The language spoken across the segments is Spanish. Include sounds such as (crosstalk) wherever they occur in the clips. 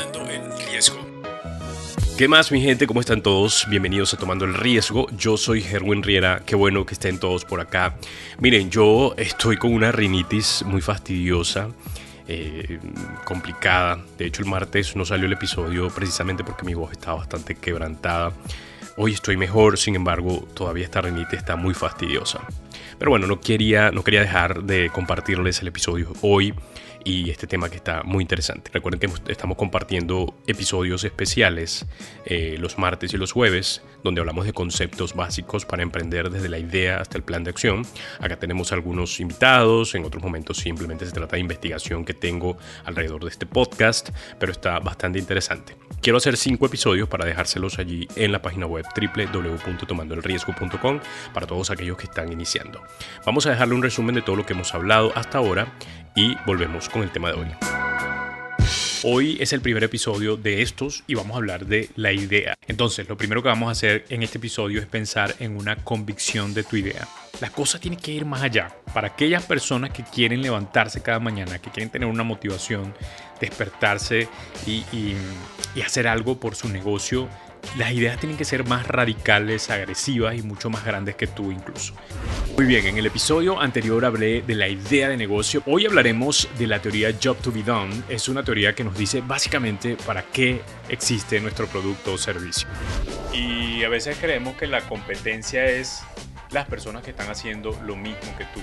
Tomando el Riesgo. ¿Qué más, mi gente? ¿Cómo están todos? Bienvenidos a Tomando el Riesgo. Yo soy Herwin Riera. Qué bueno que estén todos por acá. Miren, yo estoy con una rinitis muy fastidiosa. Eh, complicada. De hecho, el martes no salió el episodio precisamente porque mi voz estaba bastante quebrantada. Hoy estoy mejor, sin embargo, todavía esta rinitis está muy fastidiosa. Pero bueno, no quería, no quería dejar de compartirles el episodio hoy y este tema que está muy interesante. Recuerden que estamos compartiendo episodios especiales eh, los martes y los jueves, donde hablamos de conceptos básicos para emprender desde la idea hasta el plan de acción. Acá tenemos algunos invitados, en otros momentos simplemente se trata de investigación que tengo alrededor de este podcast, pero está bastante interesante. Quiero hacer cinco episodios para dejárselos allí en la página web www.tomandoelriesgo.com para todos aquellos que están iniciando. Vamos a dejarle un resumen de todo lo que hemos hablado hasta ahora y volvemos con el tema de hoy. Hoy es el primer episodio de estos y vamos a hablar de la idea. Entonces, lo primero que vamos a hacer en este episodio es pensar en una convicción de tu idea. La cosa tiene que ir más allá. Para aquellas personas que quieren levantarse cada mañana, que quieren tener una motivación, despertarse y, y hacer algo por su negocio, las ideas tienen que ser más radicales, agresivas y mucho más grandes que tú incluso. Muy bien, en el episodio anterior hablé de la idea de negocio. Hoy hablaremos de la teoría Job to be Done. Es una teoría que nos dice básicamente para qué existe nuestro producto o servicio. Y a veces creemos que la competencia es las personas que están haciendo lo mismo que tú.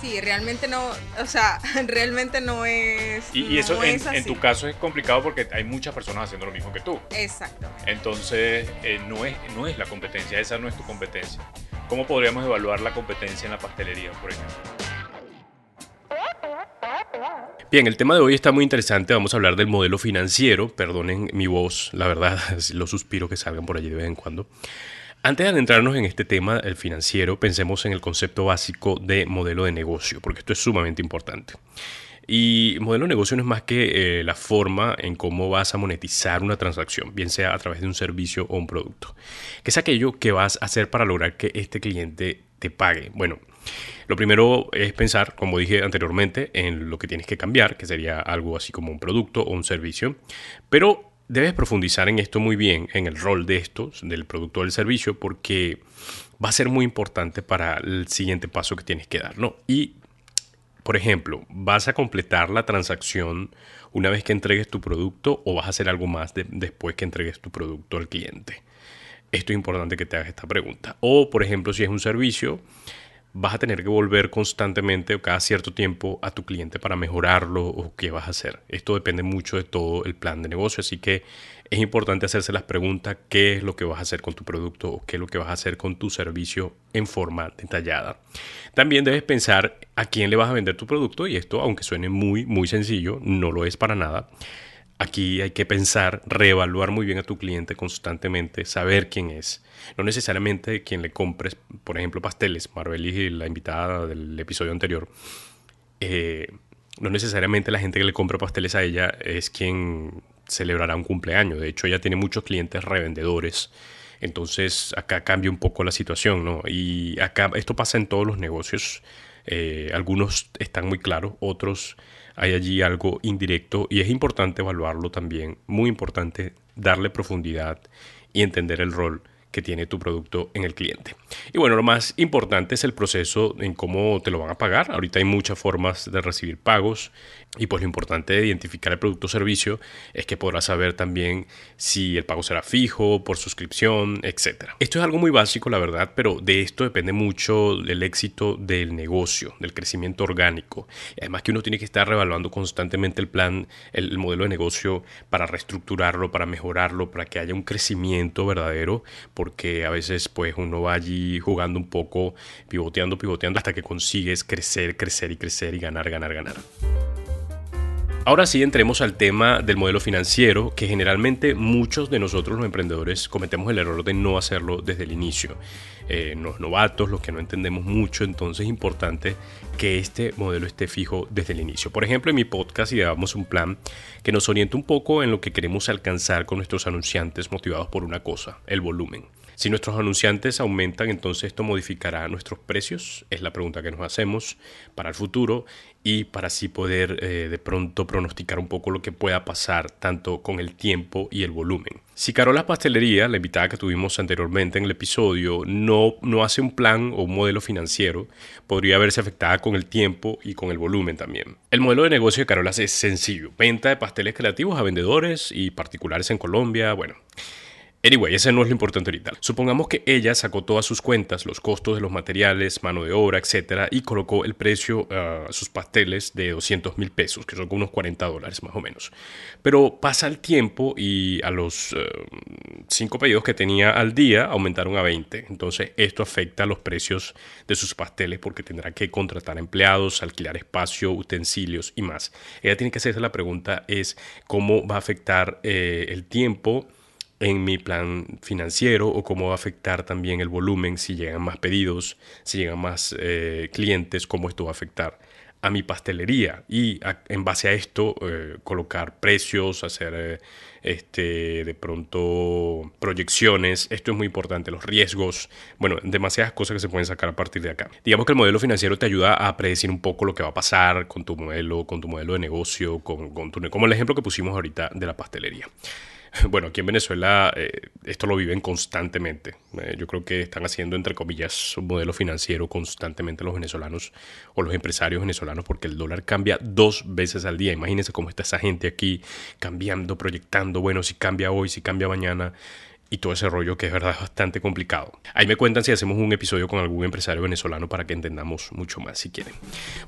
Sí, realmente no, o sea, (laughs) realmente no es. Y, eso en, tu caso es complicado porque hay muchas personas haciendo lo mismo que tú. Exacto. Entonces, eh, no, es, no es la competencia, esa no es tu competencia. ¿Cómo podríamos evaluar la competencia en la pastelería, por ejemplo? Bien, el tema de hoy está muy interesante. Vamos a hablar del modelo financiero. Perdonen mi voz, la verdad, (laughs) los suspiros que salgan por allí de vez en cuando. Antes de adentrarnos en este tema, el financiero, pensemos en el concepto básico de modelo de negocio, porque esto es sumamente importante. Y modelo de negocio no es más que eh, la forma en cómo vas a monetizar una transacción, bien sea a través de un servicio o un producto, que es aquello que vas a hacer para lograr que este cliente te pague. Bueno, lo primero es pensar, como dije anteriormente, en lo que tienes que cambiar, que sería algo así como un producto o un servicio, pero debes profundizar en esto muy bien, en el rol de esto, del producto o del servicio, porque va a ser muy importante para el siguiente paso que tienes que dar, ¿no? Y, por ejemplo, ¿vas a completar la transacción una vez que entregues tu producto o vas a hacer algo más después que entregues tu producto al cliente? Esto es importante que te hagas esta pregunta. O, por ejemplo, si es un servicio, vas a tener que volver constantemente o cada cierto tiempo a tu cliente para mejorarlo o qué vas a hacer. Esto depende mucho de todo el plan de negocio, así que es importante hacerse las preguntas qué es lo que vas a hacer con tu producto o qué es lo que vas a hacer con tu servicio en forma detallada. También debes pensar a quién le vas a vender tu producto y esto, aunque suene muy, muy sencillo, no lo es para nada. Aquí hay que pensar, reevaluar muy bien a tu cliente constantemente, saber quién es. No necesariamente quien le compres, por ejemplo, pasteles. y la invitada del episodio anterior, eh, no necesariamente la gente que le compra pasteles a ella es quien celebrará un cumpleaños. De hecho, ella tiene muchos clientes revendedores. Entonces, acá cambia un poco la situación, ¿no? Y acá esto pasa en todos los negocios. Eh, algunos están muy claros, otros hay allí algo indirecto y es importante evaluarlo también, muy importante darle profundidad y entender el rol que tiene tu producto en el cliente. Y bueno, lo más importante es el proceso en cómo te lo van a pagar. Ahorita hay muchas formas de recibir pagos y pues lo importante de identificar el producto o servicio es que podrás saber también si el pago será fijo, por suscripción, etc. Esto es algo muy básico, la verdad, pero de esto depende mucho el éxito del negocio, del crecimiento orgánico. Además que uno tiene que estar revaluando constantemente el plan, el, modelo de negocio para reestructurarlo, para mejorarlo, para que haya un crecimiento verdadero porque a veces pues uno va allí jugando un poco, pivoteando, pivoteando hasta que consigues crecer, crecer y crecer y ganar, ganar, ganar. Ahora sí entremos al tema del modelo financiero, que generalmente muchos de nosotros los emprendedores cometemos el error de no hacerlo desde el inicio. Eh, los novatos, los que no entendemos mucho, entonces es importante que este modelo esté fijo desde el inicio. Por ejemplo, en mi podcast ideamos un plan que nos oriente un poco en lo que queremos alcanzar con nuestros anunciantes motivados por una cosa, el volumen. Si nuestros anunciantes aumentan, entonces esto modificará nuestros precios, es la pregunta que nos hacemos para el futuro y para así poder eh, de pronto pronosticar un poco lo que pueda pasar tanto con el tiempo y el volumen. Si Carola Pastelería, la invitada que tuvimos anteriormente en el episodio, no, no hace un plan o un modelo financiero, podría verse afectada con el tiempo y con el volumen también. El modelo de negocio de Carola es sencillo, venta de pasteles creativos a vendedores y particulares en Colombia, bueno. Anyway, ese no es lo importante ahorita. Supongamos que ella sacó todas sus cuentas, los costos de los materiales, mano de obra, etcétera, y colocó el precio a sus pasteles de 200 mil pesos, que son unos 40 dólares más o menos. Pero pasa el tiempo y a los 5 pedidos que tenía al día aumentaron a 20. Entonces, esto afecta los precios de sus pasteles porque tendrá que contratar empleados, alquilar espacio, utensilios y más. Ella tiene que hacerse la pregunta es cómo va a afectar eh, el tiempo en mi plan financiero o cómo va a afectar también el volumen si llegan más pedidos, si llegan más eh, clientes, cómo esto va a afectar a mi pastelería y en base a esto eh, colocar precios, hacer eh, este, de pronto proyecciones. Esto es muy importante, los riesgos, bueno, demasiadas cosas que se pueden sacar a partir de acá. Digamos que el modelo financiero te ayuda a predecir un poco lo que va a pasar con tu modelo, con tu modelo de negocio, con, con tu, como el ejemplo que pusimos ahorita de la pastelería. (laughs) bueno, aquí en Venezuela eh, esto lo viven constantemente. Eh, yo creo que están haciendo, entre comillas, un modelo financiero constantemente los venezolanos o los empresarios venezolanos porque el dólar cambia dos veces al día. Imagínense cómo está esa gente aquí cambiando, proyectando, bueno, si cambia hoy, si cambia mañana y todo ese rollo que es verdad bastante complicado. Ahí me cuentan si hacemos un episodio con algún empresario venezolano para que entendamos mucho más si quieren.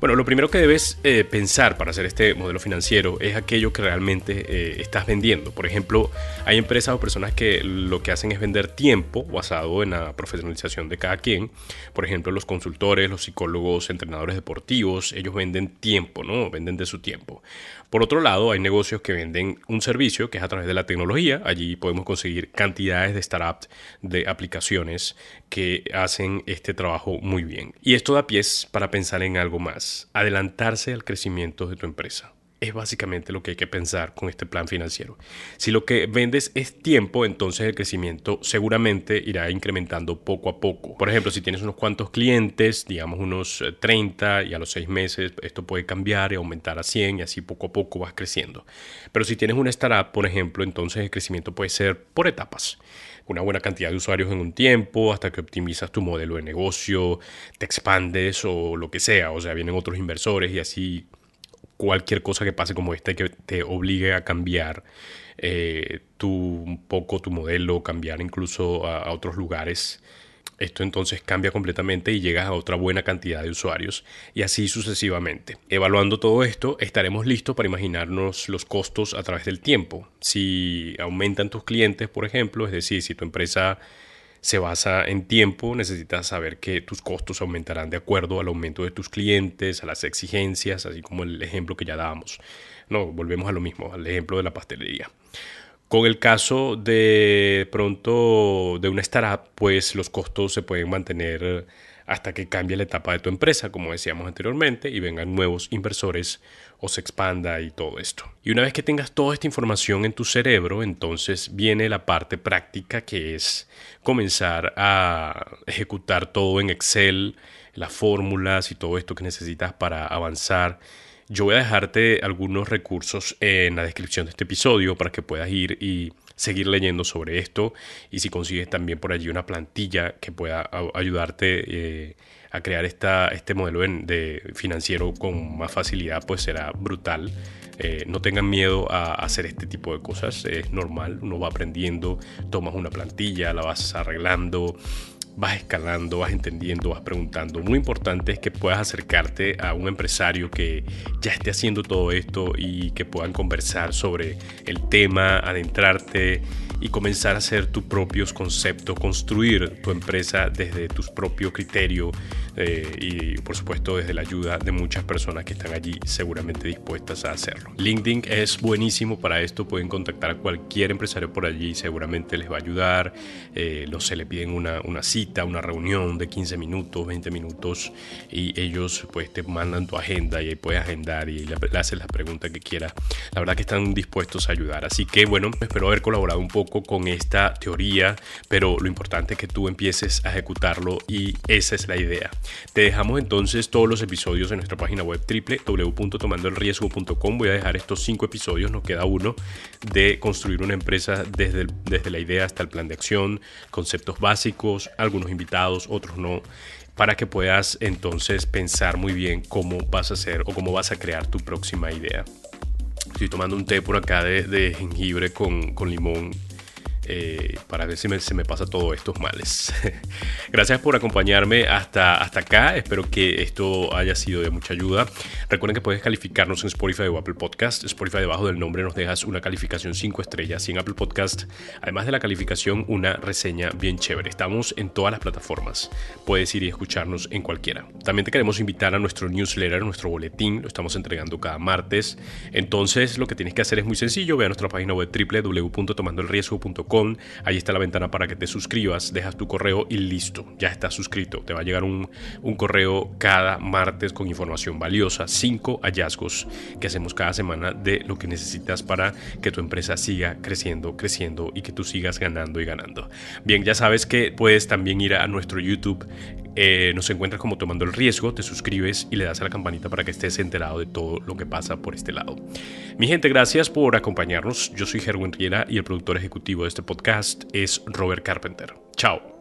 Bueno, lo primero que debes eh, pensar para hacer este modelo financiero es aquello que realmente eh, estás vendiendo. Por ejemplo, hay empresas o personas que lo que hacen es vender tiempo basado en la profesionalización de cada quien. Por ejemplo, los consultores, los psicólogos, entrenadores deportivos, ellos venden tiempo, ¿no? Venden de su tiempo. Por otro lado, hay negocios que venden un servicio que es a través de la tecnología. Allí podemos conseguir de startups, de aplicaciones que hacen este trabajo muy bien. Y esto da pies para pensar en algo más, adelantarse al crecimiento de tu empresa es básicamente lo que hay que pensar con este plan financiero. Si lo que vendes es tiempo, entonces el crecimiento seguramente irá incrementando poco a poco. Por ejemplo, si tienes unos cuantos clientes, digamos unos 30 eh, y a los 6 meses esto puede cambiar y aumentar a 100 y así poco a poco vas creciendo. Pero si tienes una startup, por ejemplo, entonces el crecimiento puede ser por etapas una buena cantidad de usuarios en un tiempo, hasta que optimizas tu modelo de negocio, te expandes o lo que sea, o sea, vienen otros inversores y así cualquier cosa que pase como esta que te obligue a cambiar eh, tu, un poco tu modelo, cambiar incluso a, otros lugares. Esto entonces cambia completamente y llegas a otra buena cantidad de usuarios y así sucesivamente. Evaluando todo esto, estaremos listos para imaginarnos los costos a través del tiempo. Si aumentan tus clientes, por ejemplo, es decir, si tu empresa se basa en tiempo, necesitas saber que tus costos aumentarán de acuerdo al aumento de tus clientes, a las exigencias, así como el ejemplo que ya dábamos. No, volvemos a lo mismo, al ejemplo de la pastelería. Con el caso de pronto de una startup, pues los costos se pueden mantener hasta que cambie la etapa de tu empresa, como decíamos anteriormente, y vengan nuevos inversores o se expanda y todo esto. Y una vez que tengas toda esta información en tu cerebro, entonces viene la parte práctica que es comenzar a ejecutar todo en Excel, las fórmulas y todo esto que necesitas para avanzar. Yo voy a dejarte algunos recursos en la descripción de este episodio para que puedas ir y seguir leyendo sobre esto y si consigues también por allí una plantilla que pueda ayudarte eh, a crear esta, este modelo de financiero con más facilidad, pues será brutal. Eh, no tengan miedo a hacer este tipo de cosas, es normal, uno va aprendiendo, tomas una plantilla, la vas arreglando, vas escalando, vas entendiendo, vas preguntando. Muy importante es que puedas acercarte a un empresario que ya esté haciendo todo esto y que puedan conversar sobre el tema, adentrarte y comenzar a hacer tus propios conceptos, construir tu empresa desde tus propios criterios eh, y por supuesto desde la ayuda de muchas personas que están allí seguramente dispuestas a hacerlo. LinkedIn es buenísimo para esto, pueden contactar a cualquier empresario por allí, seguramente les va a ayudar, eh, no se le piden una, una cita, una reunión de 15 minutos, 20 minutos y ellos pues te mandan tu agenda y ahí puedes agendar y le, le haces las preguntas que quieras. La verdad que están dispuestos a ayudar, así que bueno, espero haber colaborado un poco con esta teoría, pero lo importante es que tú empieces a ejecutarlo y esa es la idea. Te dejamos entonces todos los episodios en nuestra página web www.tomandoelriesgo.com. Voy a dejar estos cinco episodios, nos queda uno, de construir una empresa desde, desde la idea hasta el plan de acción, conceptos básicos, algunos invitados, otros no para que puedas entonces pensar muy bien cómo vas a hacer o cómo vas a crear tu próxima idea. Estoy tomando un té por acá de, jengibre con, con limón eh, para ver si se me pasa todos estos males. (laughs) Gracias por acompañarme hasta, hasta acá. Espero que esto haya sido de mucha ayuda. Recuerden que puedes calificarnos en Spotify o Apple Podcast. Spotify debajo del nombre nos dejas una calificación 5 estrellas y en Apple Podcast, además de la calificación, una reseña bien chévere. Estamos en todas las plataformas. Puedes ir y escucharnos en cualquiera. También te queremos invitar a nuestro newsletter, nuestro boletín. Lo estamos entregando cada martes. Entonces lo que tienes que hacer es muy sencillo. Ve a nuestra página web www.tomandoelriesgo.com Ahí está la ventana para que te suscribas, dejas tu correo y listo, ya estás suscrito. Te va a llegar un, correo cada martes con información valiosa, cinco hallazgos que hacemos cada semana de lo que necesitas para que tu empresa siga creciendo, creciendo y que tú sigas ganando y ganando. Bien, ya sabes que puedes también ir a nuestro YouTube eh, nos encuentras como tomando el riesgo, te suscribes y le das a la campanita para que estés enterado de todo lo que pasa por este lado. Mi gente, gracias por acompañarnos. Yo soy Gerwin Riera y el productor ejecutivo de este podcast es Robert Carpenter. Chao.